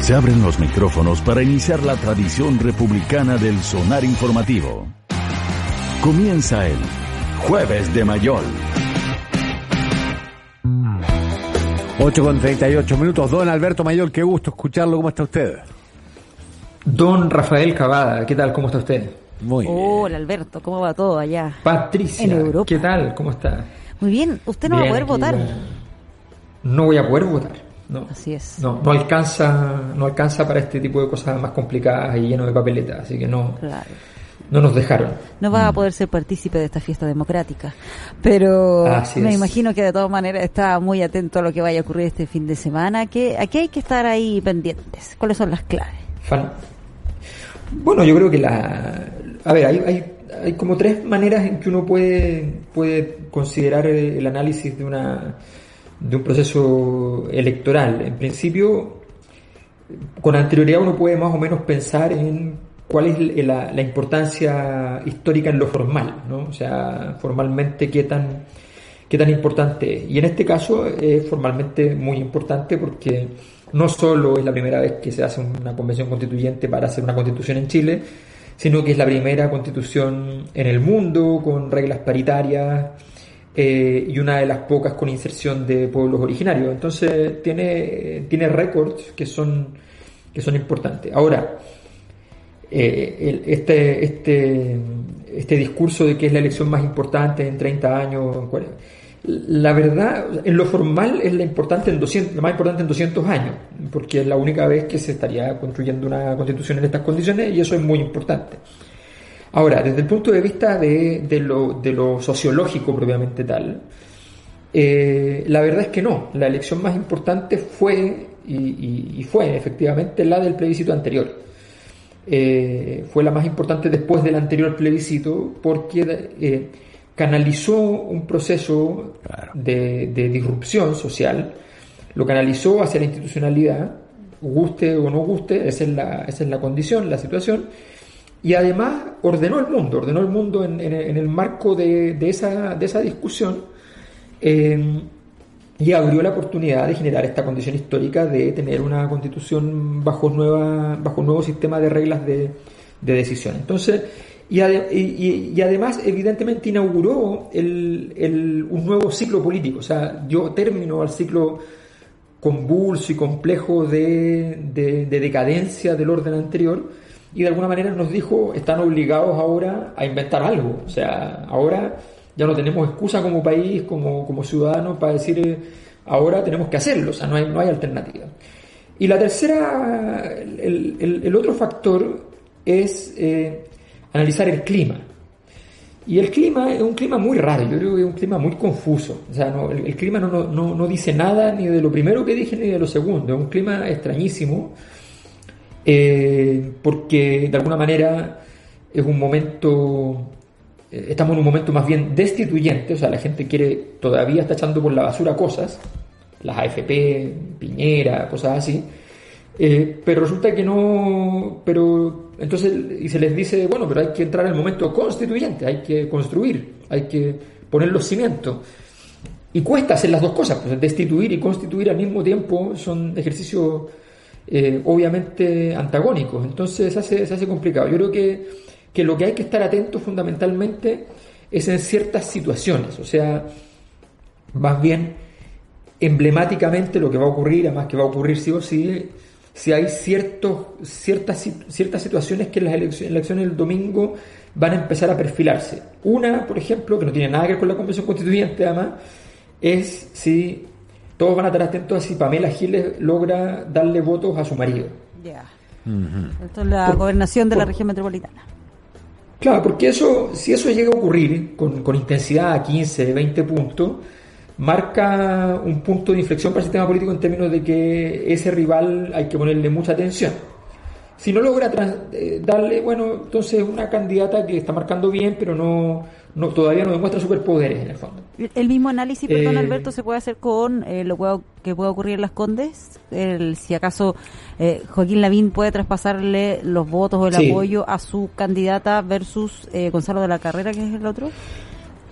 Se abren los micrófonos para iniciar la tradición republicana del sonar informativo. Comienza el Jueves de Mayol. 8 con 38 minutos. Don Alberto Mayol, qué gusto escucharlo. ¿Cómo está usted? Don Rafael Cavada, ¿qué tal? ¿Cómo está usted? Muy bien. Hola Alberto, ¿cómo va todo allá? Patricia, En Europa. ¿qué tal? ¿Cómo está? Muy bien, usted no va a poder votar. No voy a poder votar. No. Así es. No, no alcanza, no alcanza para este tipo de cosas más complicadas y lleno de papeletas, así que no, Claro. no nos dejaron. No va a poder ser partícipe de esta fiesta democrática. Pero Así me es. imagino que de todas maneras está muy atento a lo que vaya a ocurrir este fin de semana. Que aquí hay que estar ahí pendientes. ¿Cuáles son las claves? Fan- Bueno, yo creo que la... A ver, hay, hay, hay como tres maneras en que uno puede, puede considerar el el análisis de, una, de un proceso electoral. En principio, con anterioridad uno puede más o menos pensar en cuál es la, importancia histórica en lo formal, ¿no? O sea, formalmente qué tan, qué tan importante es. Y en este caso es formalmente muy importante porque no solo es la primera vez que se hace una convención constituyente para hacer una constitución en Chile, sino que es la primera constitución en el mundo con reglas paritarias eh, y una de las pocas con inserción de pueblos originarios. Entonces tiene, tiene récords que son, que son importantes. Ahora, eh, este, este, este discurso de que es la elección más importante en 30 años, en 40, la verdad, en lo formal es la, importante en 200, la más importante en 200 años, porque es la única vez que se estaría construyendo una constitución en estas condiciones y eso es muy importante. Ahora, desde el punto de vista de, de lo, de lo sociológico propiamente tal, eh, la verdad es que no. La elección más importante fue, y, y- y fue efectivamente la del plebiscito anterior. Eh, fue la más importante después del anterior plebiscito porque eh, canalizó un proceso Claro. de, de disrupción social, lo canalizó hacia la institucionalidad, guste o no guste, esa es la, esa es la condición, la situación, y además ordenó el mundo, ordenó el mundo en, en- el marco de, de esa, de esa discusión eh, y abrió la oportunidad de generar esta condición histórica de tener una constitución bajo, nueva, bajo un nuevo sistema de reglas de, de decisión. Entonces, y, ade- y- y- además, evidentemente, inauguró el- el- un nuevo ciclo político, o sea, dio término al ciclo convulso y complejo de, de- de decadencia del orden anterior y de alguna manera nos dijo están obligados ahora a inventar algo. O sea, ahora ya no tenemos excusa como país, como, como ciudadanos para decir eh, ahora tenemos que hacerlo, o sea, no hay, no hay alternativa. Y la tercera, el, el- otro factor es eh, analizar el clima. Y el clima es un clima muy raro, yo creo que es un clima muy confuso. O sea, no, el, el clima no, no, no dice nada ni de lo primero que dije ni de lo segundo. Es un clima extrañísimo, eh, porque de alguna manera es un momento, eh, estamos en un momento más bien destituyente, o sea, la gente quiere, todavía está echando por la basura cosas, las AFP, Piñera, cosas así, eh, pero resulta que no, pero entonces, y se les dice, bueno, pero hay que entrar en el momento constituyente, hay que construir, hay que poner los cimientos. Y cuesta hacer las dos cosas, pues destituir y constituir al mismo tiempo son ejercicios eh, obviamente antagónicos, entonces se hace, se hace complicado. Yo creo que, que lo que hay que estar atento fundamentalmente es en ciertas situaciones, o sea, más bien emblemáticamente lo que va a ocurrir, además que va a ocurrir sí o sí, si hay ciertos, ciertas, ciertas situaciones que en las elecciones, elecciones del domingo van a empezar a perfilarse. Una, por ejemplo, que no tiene nada que ver con la Convención Constituyente, además, es si todos van a estar atentos a si Pamela Giles logra darle votos a su marido. Ya. Esto es la Por- gobernación de la región metropolitana. Claro, porque eso, si eso llega a ocurrir con, con intensidad a 15, 20 puntos, marca un punto de inflexión para el sistema político en términos de que ese rival hay que ponerle mucha atención. Si no logra trans- eh, darle, bueno, entonces una candidata que está marcando bien, pero no, no todavía no demuestra superpoderes en el fondo. El mismo análisis, perdón Eh, Alberto, se puede hacer con eh, lo que pueda ocurrir en Las Condes. El, si acaso eh, Joaquín Lavín puede traspasarle los votos o el Sí. apoyo a su candidata versus eh, Gonzalo de la Carrera, que es el otro.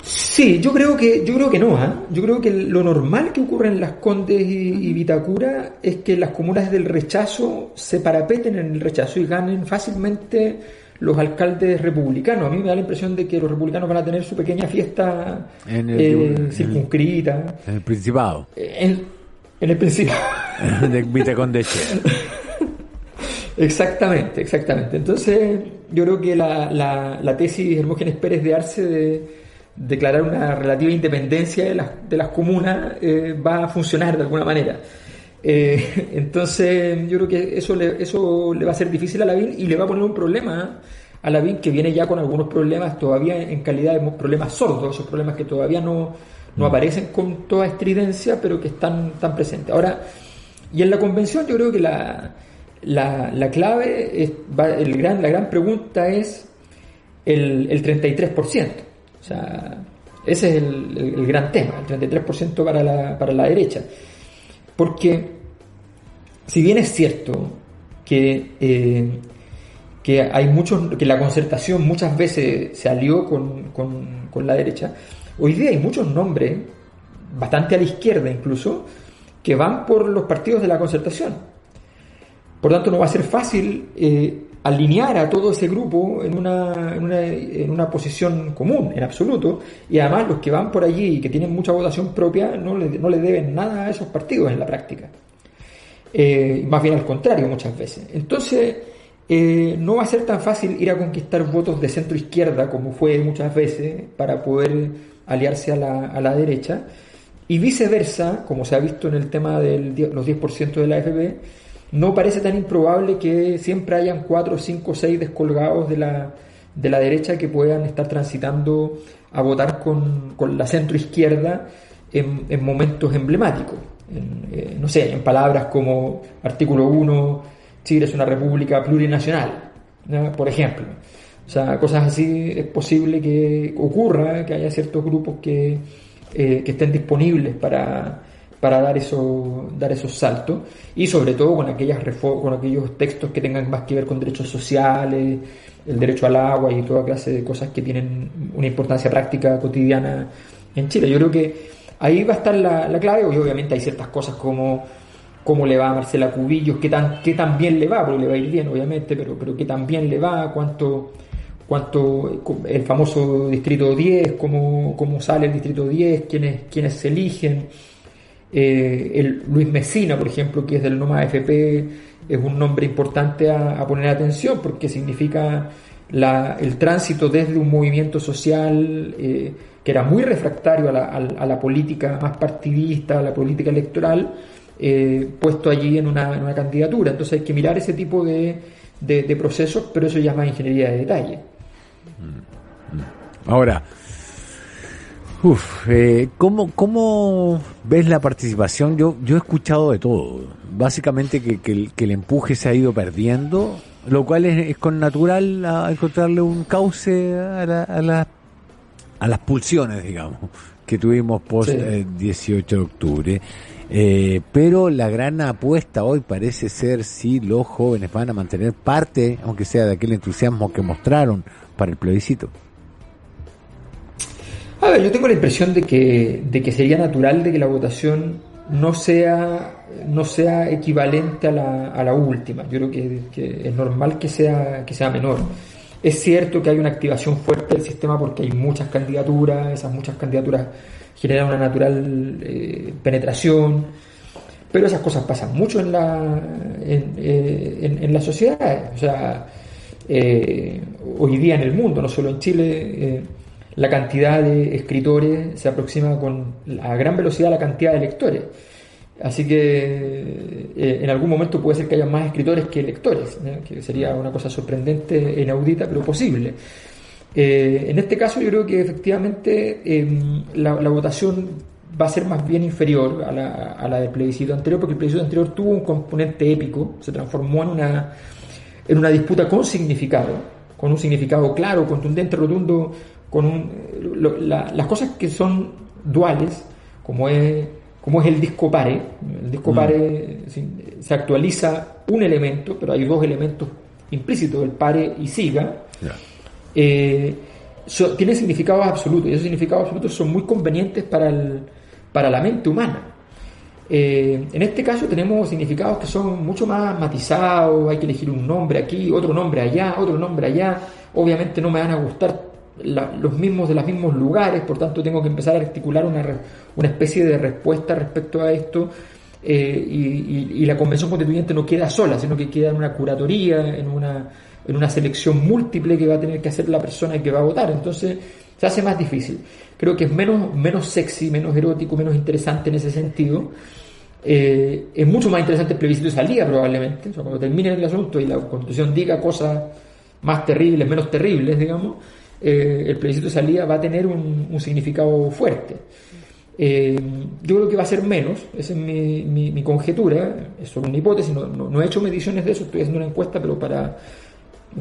Sí, yo creo que yo creo que no. ¿ah? Yo creo que lo normal que ocurre en Las Condes y, y, Vitacura es que las comunas del rechazo se parapeten en el rechazo y ganen fácilmente los alcaldes republicanos. A mí me da la impresión de que los republicanos van a tener su pequeña fiesta En el- eh, en el- circunscrita. En el Principado, En, en el Principado. de. Exactamente, exactamente. Entonces, yo creo que la, la, la tesis de Hermógenes Pérez de Arce de declarar una relativa independencia de las, de las comunas eh, va a funcionar de alguna manera. Eh, entonces, yo creo que eso le, eso le va a ser difícil a Lavín y le va a poner un problema a Lavín que viene ya con algunos problemas todavía en calidad de problemas sordos, esos problemas que todavía no, no aparecen con toda estridencia, pero que están, están presentes. Ahora, y en la convención yo creo que la, la, la clave, es, va- el gran, la gran pregunta es el, el 33%. O sea, ese es el, el- el gran tema, el 33% para la, para la derecha. Porque, si bien es cierto que, eh, que hay muchos, que la concertación muchas veces se alió con, con- con la derecha, hoy día hay muchos nombres, bastante a la izquierda incluso, que van por los partidos de la concertación. Por tanto, no va a ser fácil eh, alinear a todo ese grupo en una, en, una, en una posición común, en absoluto. Y además, los que van por allí y que tienen mucha votación propia no le, no le deben nada a esos partidos en la práctica. Eh, más bien al contrario, muchas veces. Entonces, eh, no va a ser tan fácil ir a conquistar votos de centro izquierda como fue muchas veces para poder aliarse a la, a la derecha. Y viceversa, como se ha visto en el tema de los 10% de la AFP, no parece tan improbable que siempre hayan 4, 5, 6 descolgados de la, de la derecha que puedan estar transitando a votar con, con la centro izquierda en, en momentos emblemáticos. Eh, no sé, en palabras como artículo 1, Chile es una república plurinacional, por ejemplo. O sea, cosas así es posible que ocurra, que haya ciertos grupos que, eh, que estén disponibles para, para dar, eso, dar esos saltos y sobre todo con, aquellas con aquellos textos que tengan más que ver con derechos sociales, el derecho al agua y toda clase de cosas que tienen una importancia práctica cotidiana en Chile. Yo creo que ahí va a estar la, la clave y obviamente hay ciertas cosas como cómo le va a Marcela Cubillos, qué tan, qué tan bien le va, porque le va a ir bien obviamente, pero, pero qué tan bien le va, cuánto, cuánto el famoso distrito 10, cómo, cómo sale el distrito 10, quiénes, quiénes se eligen. Eh, el Luis Mesina, por ejemplo, que es del Noma AFP, es un nombre importante a, poner atención porque significa la, el tránsito desde un movimiento social eh, que era muy refractario a la, política más partidista, a la política electoral, eh, puesto allí en una, en una, candidatura. Entonces hay que mirar ese tipo de, de procesos, pero eso ya es más ingeniería de detalle. Ahora, uf, eh, ¿cómo, ¿cómo ves la participación? Yo, yo he escuchado de todo. Básicamente que, que, el, que el empuje se ha ido perdiendo, lo cual es, es con natural a encontrarle un cauce a, la, a, la, a las pulsiones, digamos, que tuvimos post sí. eh, 18 de octubre. Eh, pero la gran apuesta hoy parece ser si los jóvenes van a mantener parte, aunque sea de aquel entusiasmo que mostraron para el plebiscito. A ver, yo tengo la impresión de que, de que sería natural de que la votación no sea, no sea equivalente a la, a la última. Yo creo que, es normal que sea, que sea menor. Es cierto que hay una activación fuerte del sistema porque hay muchas candidaturas, esas muchas candidaturas generan una natural eh, penetración, pero esas cosas pasan mucho en la, en, eh, la sociedad. O sea, eh, hoy día en el mundo, no solo en Chile, la cantidad de escritores se aproxima con a gran velocidad a la cantidad de lectores. Así que eh, en algún momento puede ser que haya más escritores que lectores, ¿eh? que sería una cosa sorprendente inaudita, pero posible. Eh, en este caso yo creo que efectivamente em, la, la, votación va a ser más bien inferior a la, a la, del plebiscito anterior, porque el plebiscito anterior tuvo un componente épico, se transformó en una, en una disputa con significado, con un significado claro, contundente, rotundo, con un, lo, la, las cosas que son duales, como es, como es el disco pare, el disco mm. pare se, se, actualiza un elemento, pero hay dos elementos implícitos, el pare y siga. Yeah. Eh, tienen significados absolutos y esos significados absolutos son muy convenientes para, el, para la mente humana. Eh, en este caso tenemos significados que son mucho más matizados, hay que elegir un nombre aquí, otro nombre allá, otro nombre allá. Obviamente no me van a gustar los mismos de los mismos lugares, por tanto tengo que empezar a articular una, una especie de respuesta respecto a esto. Eh, y, la convención constituyente no queda sola, sino que queda en una curatoría, en una, en una selección múltiple que va a tener que hacer la persona que va a votar. Entonces se hace más difícil. Creo que es menos, menos sexy, menos erótico, menos interesante en ese sentido. Eh, es mucho más interesante el plebiscito de salida probablemente, cuando termine el asunto y la constitución diga cosas más terribles, menos terribles, digamos, eh, el plebiscito de salida va a tener un, significado fuerte. Eh, yo creo que va a ser menos, esa es mi, conjetura, es solo una hipótesis, no, he hecho mediciones de eso, estoy haciendo una encuesta, pero para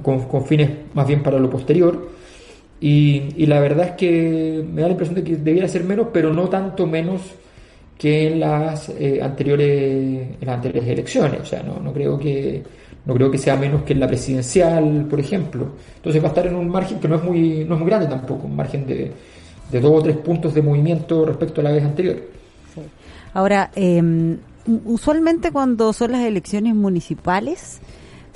con, fines más bien para lo posterior. Y, la verdad es que me da la impresión de que debiera ser menos, pero no tanto menos que en las eh, anteriores en anteriores elecciones. O sea, no creo que no creo que sea menos que en la presidencial, por ejemplo. Entonces va a estar en un margen que no es muy, no es muy grande tampoco, un margen de, de dos o tres puntos de movimiento respecto a la vez anterior. Ahora, eh, usualmente cuando son las elecciones municipales,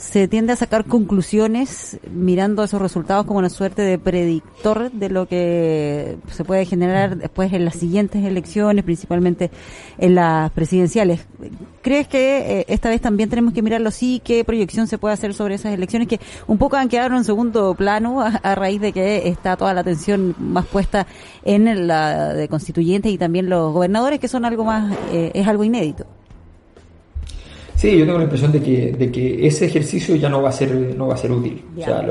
se tiende a sacar conclusiones mirando esos resultados como una suerte de predictor de lo que se puede generar después en las siguientes elecciones, principalmente en las presidenciales. ¿Crees que eh, esta vez también tenemos que mirarlo así? ¿Qué proyección se puede hacer sobre esas elecciones que un poco han quedado en segundo plano a, raíz de que está toda la atención más puesta en la de constituyentes y también los gobernadores, que son algo más, eh, es algo inédito? Sí, yo tengo la impresión de que, de que ese ejercicio ya no va a ser, no va a ser útil. O sea,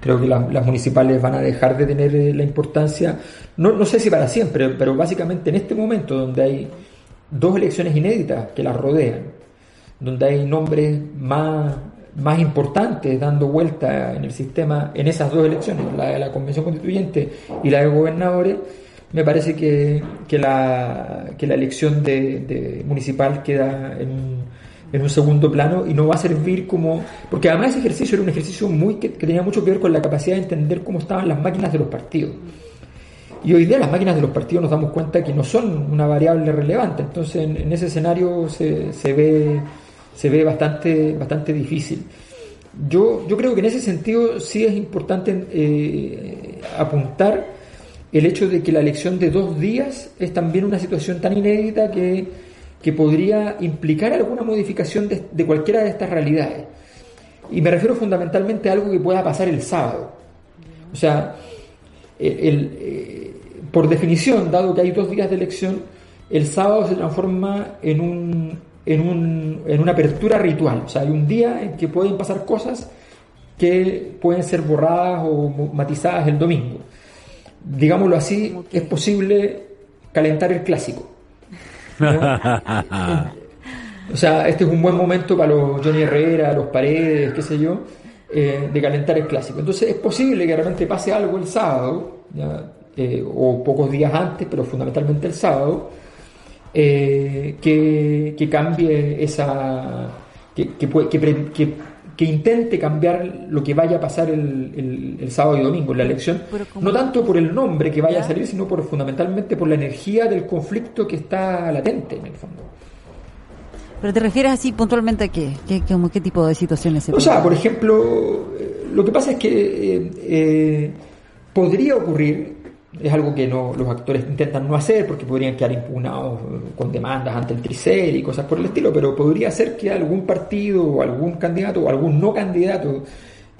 creo que las municipales van a dejar de tener eh, la importancia, no, no sé si para siempre, pero básicamente en este momento donde hay dos elecciones inéditas que las rodean, donde hay nombres más, más importantes dando vuelta en el sistema en esas dos elecciones, la de la Convención Constituyente y la de gobernadores, me parece que, que, la, que la elección de, de municipal queda en en un segundo plano y no va a servir como... Porque además ese ejercicio era un ejercicio muy que, tenía mucho que ver con la capacidad de entender cómo estaban las máquinas de los partidos. Y hoy día las máquinas de los partidos nos damos cuenta que no son una variable relevante, entonces en, ese escenario se, se, ve, se ve bastante, bastante difícil. Yo, yo creo que en ese sentido sí es importante eh, apuntar el hecho de que la elección de dos días es también una situación tan inédita que que podría implicar alguna modificación de, cualquiera de estas realidades. Y me refiero fundamentalmente a algo que pueda pasar el sábado. O sea, eh, por definición, dado que hay dos días de elección, el sábado se transforma en, un, en, un, en una apertura ritual. O sea, hay un día en que pueden pasar cosas que pueden ser borradas o matizadas el domingo. Digámoslo así, es posible calentar el clásico. o sea, este es un buen momento para los Johnny Herrera, los Paredes, qué sé yo, eh, de calentar el clásico. Entonces es posible que realmente pase algo el sábado, eh, o pocos días antes, pero fundamentalmente el sábado, eh, que, cambie esa... que, que, que que intente cambiar lo que vaya a pasar el, el, sábado y domingo en la elección, no tanto por el nombre que vaya a salir, sino por fundamentalmente por la energía del conflicto que está latente en el fondo. ¿Pero te refieres así puntualmente a qué? ¿Qué, qué tipo de situaciones se O sea, por ejemplo, eh, lo que pasa es que eh, eh, podría ocurrir es algo que no, los actores intentan no hacer porque podrían quedar impugnados eh, con demandas ante el Tricel y cosas por el estilo, pero podría ser que algún partido o algún candidato o algún no candidato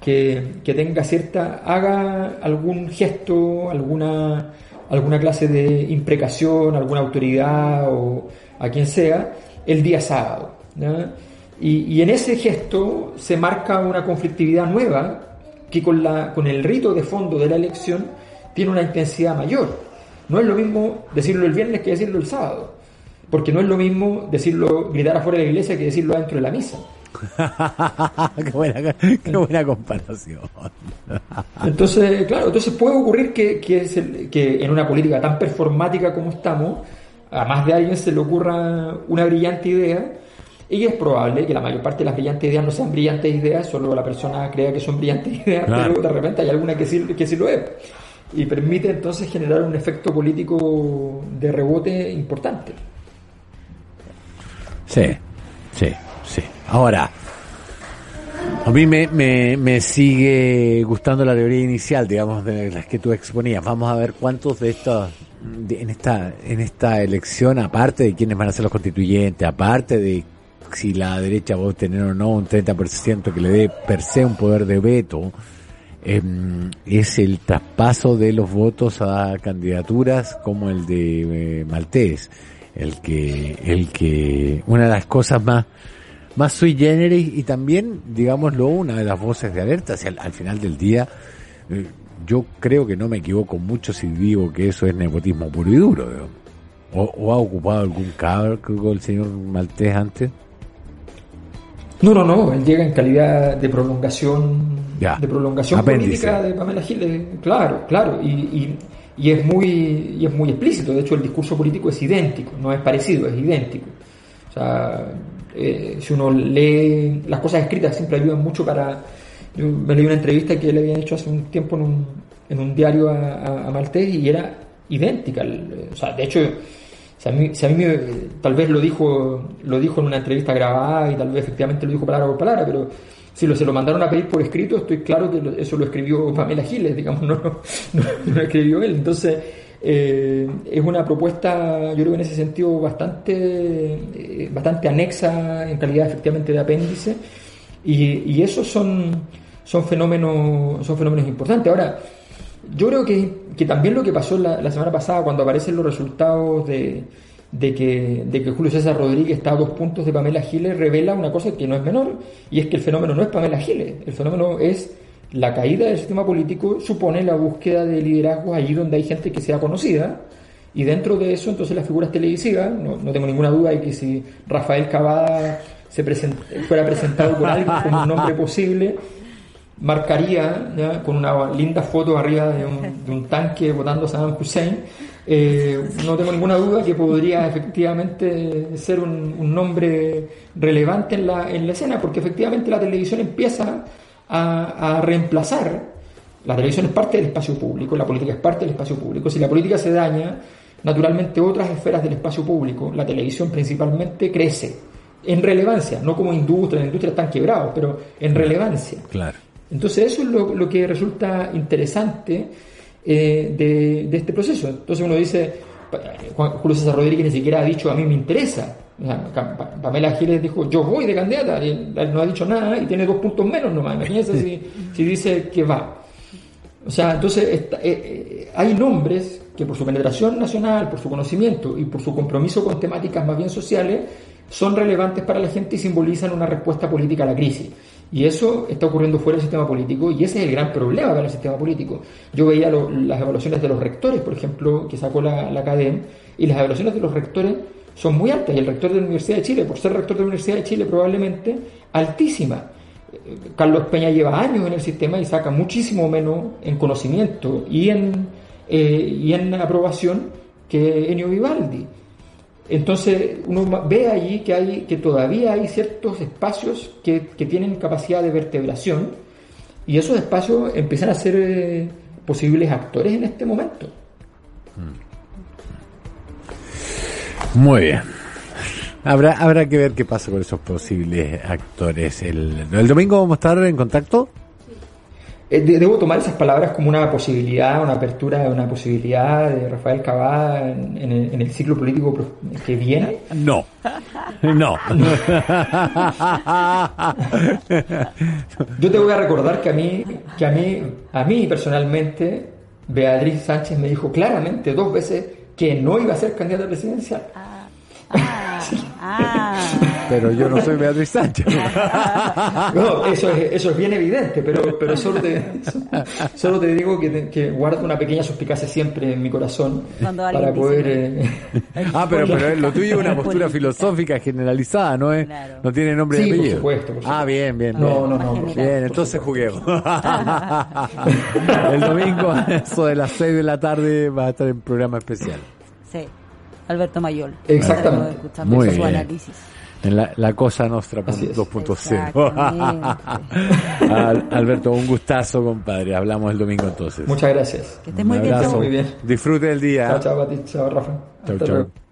que, que tenga cierta, haga algún gesto, alguna, alguna clase de imprecación, alguna autoridad o a quien sea, el día sábado. Y, y en ese gesto se marca una conflictividad nueva que con, la, con el rito de fondo de la elección tiene una intensidad mayor. No es lo mismo decirlo el viernes que decirlo el sábado, porque no es lo mismo decirlo, gritar afuera de la iglesia que decirlo dentro de la misa. qué, buena, comparación. entonces, claro, entonces puede ocurrir que, que, que en una política tan performática como estamos, a más de alguien se le ocurra una brillante idea Y es probable que la mayor parte de las brillantes ideas no sean brillantes ideas, solo la persona crea que son brillantes ideas, pero de repente hay alguna que sí, que sí lo es. Y permite entonces generar un efecto político de rebote importante. Sí, sí, sí. Ahora, a mí me, me, me, sigue gustando la teoría inicial, digamos, de las que tú exponías. Vamos a ver cuántos de estos, en esta, en esta elección, aparte de quiénes van a ser los constituyentes, aparte de si la derecha va a obtener o no un 30% que le dé per se un poder de veto, eh, es el traspaso de los votos a candidaturas como el de eh, Maltés, el que, el que, una de las cosas más, más sui generis y también, digámoslo, una de las voces de alerta, sea, al, al, final del día, eh, yo creo que no me equivoco mucho si digo que eso es nepotismo puro y duro, o, o, ha ocupado algún cargo el señor Maltés antes. No, no, no, él llega en calidad de prolongación ya. de prolongación Apéndice. política de Pamela Giles, claro, claro, y, y, y, es muy, y es muy explícito, de hecho el discurso político es idéntico, no es parecido, es idéntico. O sea, eh, si uno lee las cosas escritas siempre ayudan mucho para... Yo me leí una entrevista que le habían hecho hace un tiempo en un, en un diario a, a, a Maltés y era idéntica. O sea, de hecho, si a mí, si a mí me, tal vez lo dijo, lo dijo en una entrevista grabada y tal vez efectivamente lo dijo palabra por palabra, pero si se lo mandaron a pedir por escrito, estoy claro que eso lo escribió Pamela Giles, digamos, no, no, lo escribió él. Entonces, eh, es una propuesta, yo creo que en ese sentido, bastante, eh, bastante anexa en calidad efectivamente de apéndice, y, y esos son, son, fenómenos, son fenómenos importantes. Ahora, yo creo que, que también lo que pasó la semana pasada, cuando aparecen los resultados de, de que, de que Julio César Rodríguez está a dos puntos de Pamela Giles revela una cosa que no es menor, y es que el fenómeno no es Pamela Giles, el fenómeno es la caída del sistema político, supone la búsqueda de liderazgo allí donde hay gente que sea conocida, y dentro de eso entonces las figuras televisivas, no, no tengo ninguna duda de que si Rafael Cavada se present, fuera presentado por alguien como un nombre posible, marcaría con una linda foto arriba de un, de un tanque votando a Saddam Hussein, eh, no tengo ninguna duda que podría efectivamente ser un, un, nombre relevante en la, en la escena, porque efectivamente la televisión empieza a, a, reemplazar, la televisión es parte del espacio público, la política es parte del espacio público, si la política se daña, naturalmente otras esferas del espacio público, la televisión principalmente crece en relevancia, no como industria, la industria están quebrados, pero en relevancia. Claro. Entonces eso es lo, lo que resulta interesante eh, de, de, este proceso. Entonces uno dice, Juan Julio César Rodríguez ni siquiera ha dicho a mí me interesa. Pamela Giles dijo yo voy de candidata, y no ha dicho nada y tiene dos puntos menos nomás. Imagínense si, si dice que va. O sea, entonces está, eh, eh, hay nombres que por su penetración nacional, por su conocimiento y por su compromiso con temáticas más bien sociales, son relevantes para la gente y simbolizan una respuesta política a la crisis. Y eso está ocurriendo fuera del sistema político y ese es el gran problema para el sistema político. Yo veía lo, las evaluaciones de los rectores, por ejemplo, que sacó la, la academia, y las evaluaciones de los rectores son muy altas. Y el rector de la Universidad de Chile, por ser rector de la Universidad de Chile, probablemente altísima. Carlos Peña lleva años en el sistema y saca muchísimo menos en conocimiento y en, eh, y en aprobación que Enio Vivaldi. Entonces uno ve allí que, hay, que todavía hay ciertos espacios que, que tienen capacidad de vertebración y esos espacios empiezan a ser eh, posibles actores en este momento. Muy bien. Habrá, habrá que ver qué pasa con esos posibles actores. El, el domingo vamos a estar en contacto. Eh, debo tomar esas palabras como una posibilidad, una apertura, una posibilidad de Rafael Cabá en, en, el, en el, ciclo político que viene. No, no. Yo te voy a recordar que a mí, que a mí, a mí personalmente, Beatriz Sánchez me dijo claramente dos veces que no iba a ser candidata presidencial. Ah, ah, ah. Pero yo no soy Beatriz Sánchez. no, eso es, eso es bien evidente, pero, pero solo, te, solo te digo que, te, que guardo una pequeña suspicacia siempre en mi corazón para poder... Eh... ah, pero, pero lo tuyo es una postura filosófica generalizada, ¿no es? Claro. No tiene nombre sí, y apellido. Por supuesto, por supuesto. Ah, bien, bien. No, no, no. Bien, bien entonces juguemos. El domingo, eso de las 6 de la tarde, va a estar en programa especial. Sí. Alberto Mayol. Exactamente. Muy bien. Análisis. En la, la cosa es. 2.0. Al- Alberto, un gustazo, compadre. Hablamos el domingo entonces. Muchas gracias. Que estés muy bien. Muy. Disfrute el día. Chao, chao, Pati. Chao, Rafa. Chau. luego.